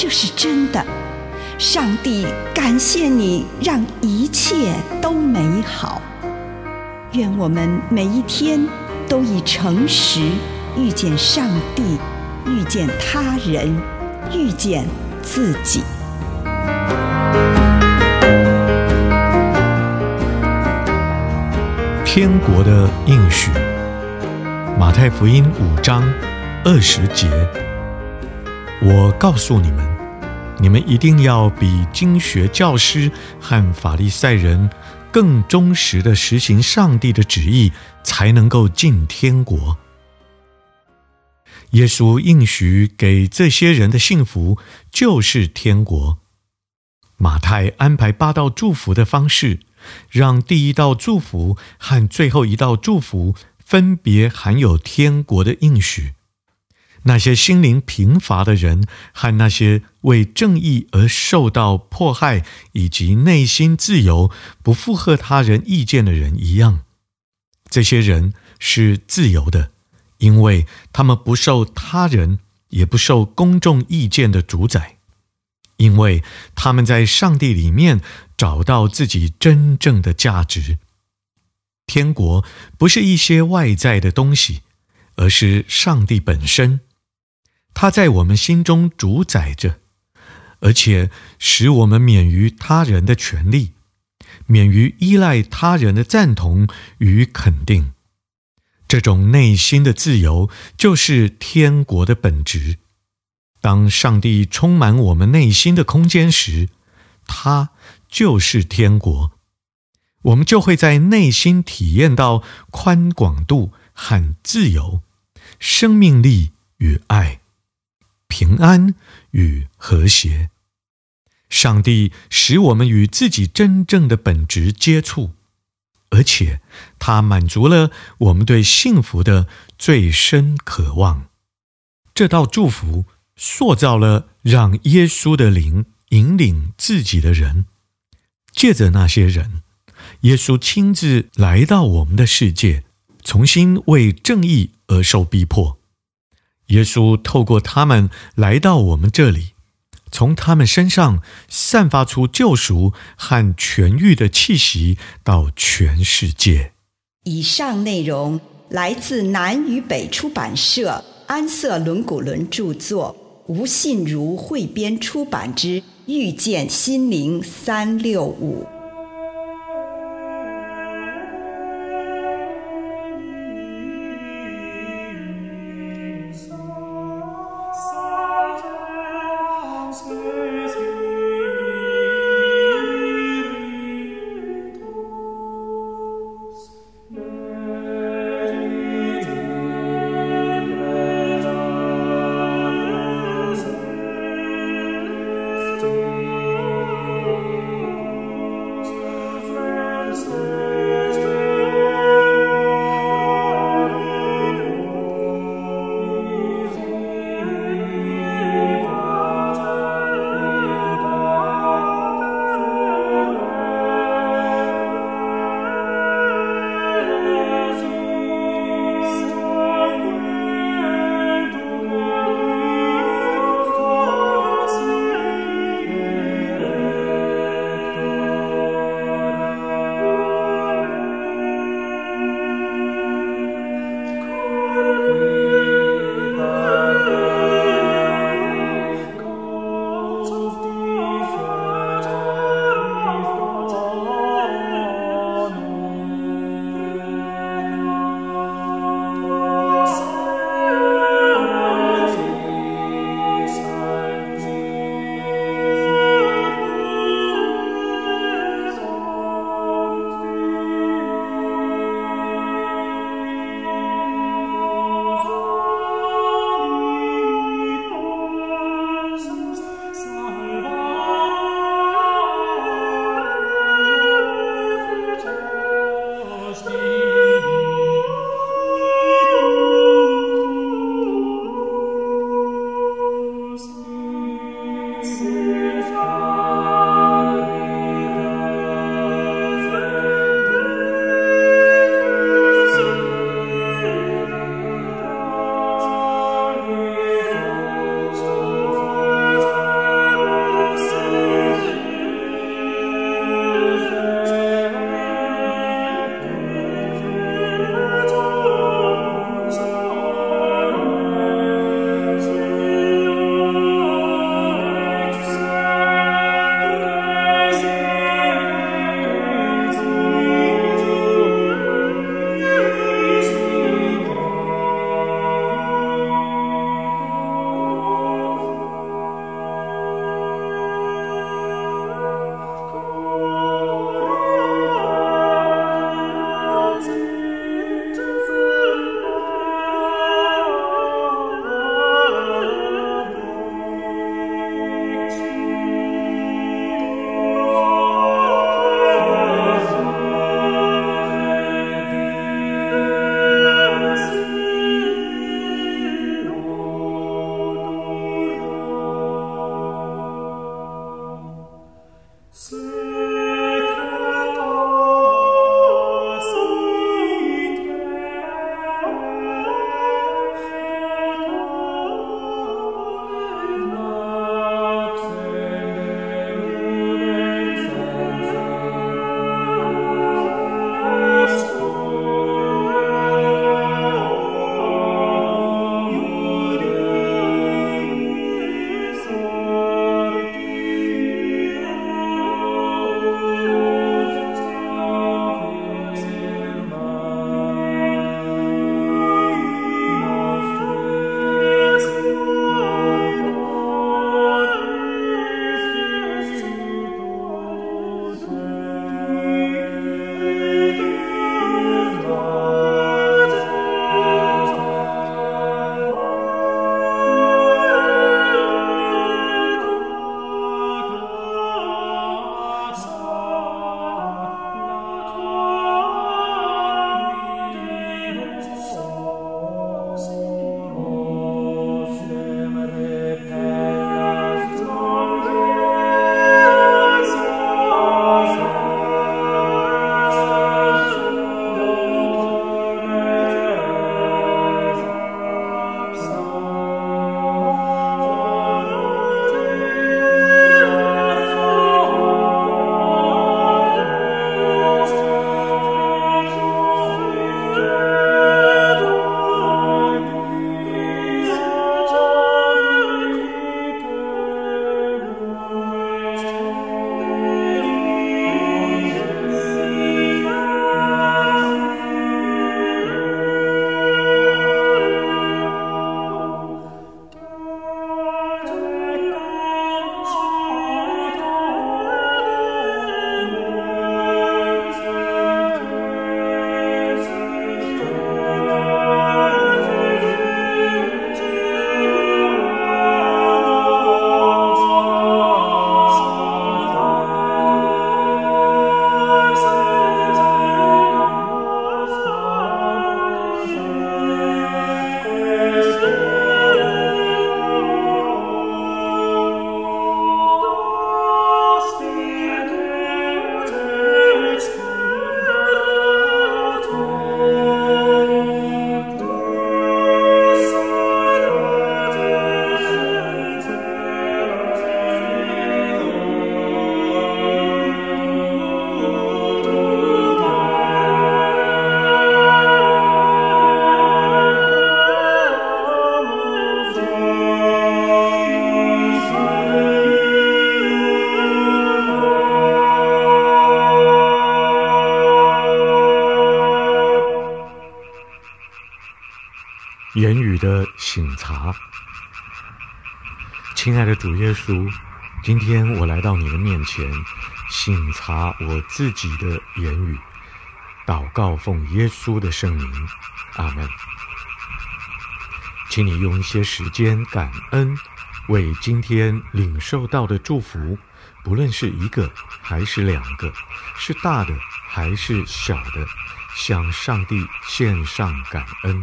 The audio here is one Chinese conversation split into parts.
这是真的。上帝感谢你，让一切都美好。愿我们每一天都以诚实遇见上帝，遇见他人，遇见自己。天国的应许，马太福音五章二十节。我告诉你们，你们一定要比经学教师和法利赛人更忠实地实行上帝的旨意，才能够进天国。耶稣应许给这些人的幸福，就是天国。马太安排八道祝福的方式。让第一道祝福和最后一道祝福分别含有天国的应许。那些心灵贫乏的人，和那些为正义而受到迫害以及内心自由、不附和他人意见的人一样，这些人是自由的，因为他们不受他人，也不受公众意见的主宰。因为他们在上帝里面找到自己真正的价值。天国不是一些外在的东西，而是上帝本身。他在我们心中主宰着，而且使我们免于他人的权利，免于依赖他人的赞同与肯定。这种内心的自由，就是天国的本质。当上帝充满我们内心的空间时，他就是天国。我们就会在内心体验到宽广度和自由、生命力与爱、平安与和谐。上帝使我们与自己真正的本质接触，而且他满足了我们对幸福的最深渴望。这道祝福。塑造了让耶稣的灵引领自己的人，借着那些人，耶稣亲自来到我们的世界，重新为正义而受逼迫。耶稣透过他们来到我们这里，从他们身上散发出救赎和痊愈的气息到全世界。以上内容来自南与北出版社安瑟伦古伦著作。吴信如汇编出版之《遇见心灵三六五》。言语的省察。亲爱的主耶稣，今天我来到你的面前，省察我自己的言语，祷告奉耶稣的圣名，阿门。请你用一些时间感恩，为今天领受到的祝福，不论是一个还是两个，是大的还是小的，向上帝献上感恩。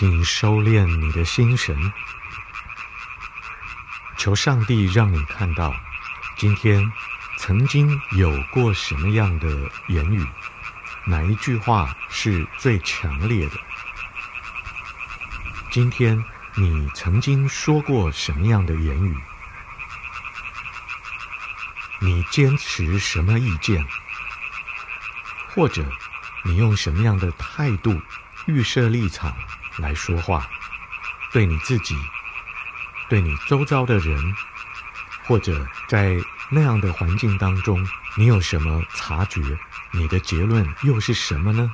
请收敛你的心神，求上帝让你看到，今天曾经有过什么样的言语，哪一句话是最强烈的？今天你曾经说过什么样的言语？你坚持什么意见？或者你用什么样的态度预设立场？来说话，对你自己，对你周遭的人，或者在那样的环境当中，你有什么察觉？你的结论又是什么呢？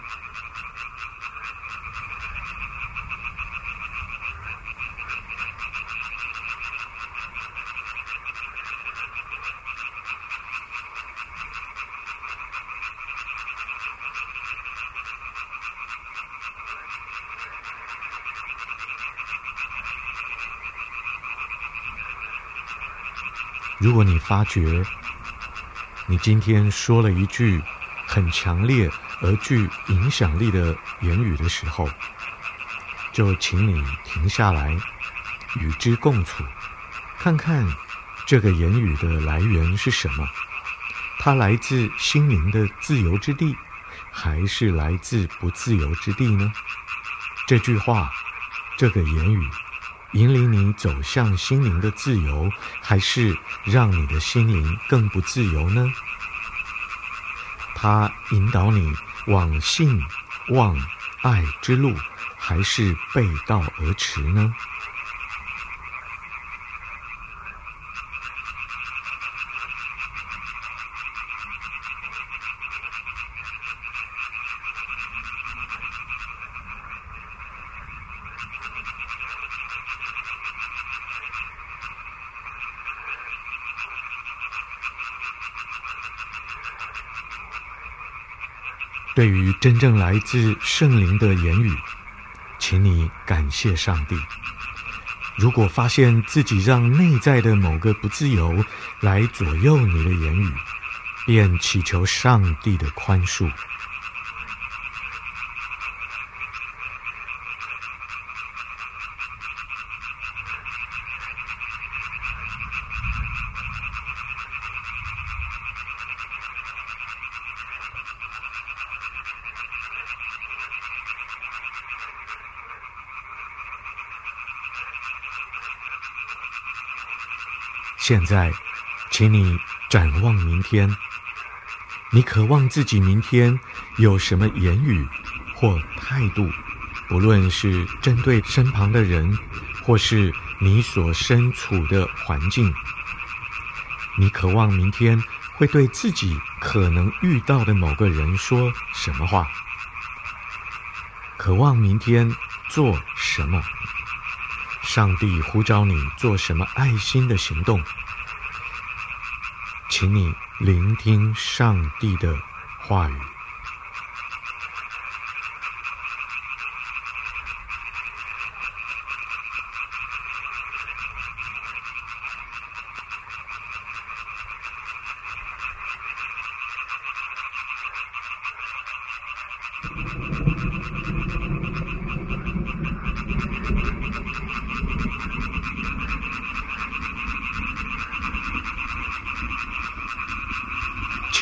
如果你发觉你今天说了一句很强烈而具影响力的言语的时候，就请你停下来，与之共处，看看这个言语的来源是什么？它来自心灵的自由之地，还是来自不自由之地呢？这句话，这个言语。引领你走向心灵的自由，还是让你的心灵更不自由呢？它引导你往信、望、爱之路，还是背道而驰呢？对于真正来自圣灵的言语，请你感谢上帝。如果发现自己让内在的某个不自由来左右你的言语，便祈求上帝的宽恕。现在，请你展望明天。你渴望自己明天有什么言语或态度，不论是针对身旁的人，或是你所身处的环境。你渴望明天会对自己可能遇到的某个人说什么话？渴望明天做什么？上帝呼召你做什么爱心的行动？请你聆听上帝的话语。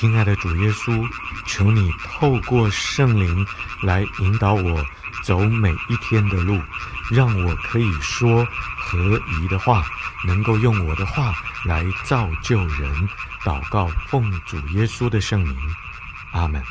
亲爱的主耶稣，求你透过圣灵来引导我走每一天的路，让我可以说合宜的话，能够用我的话来造就人。祷告，奉主耶稣的圣名，阿门。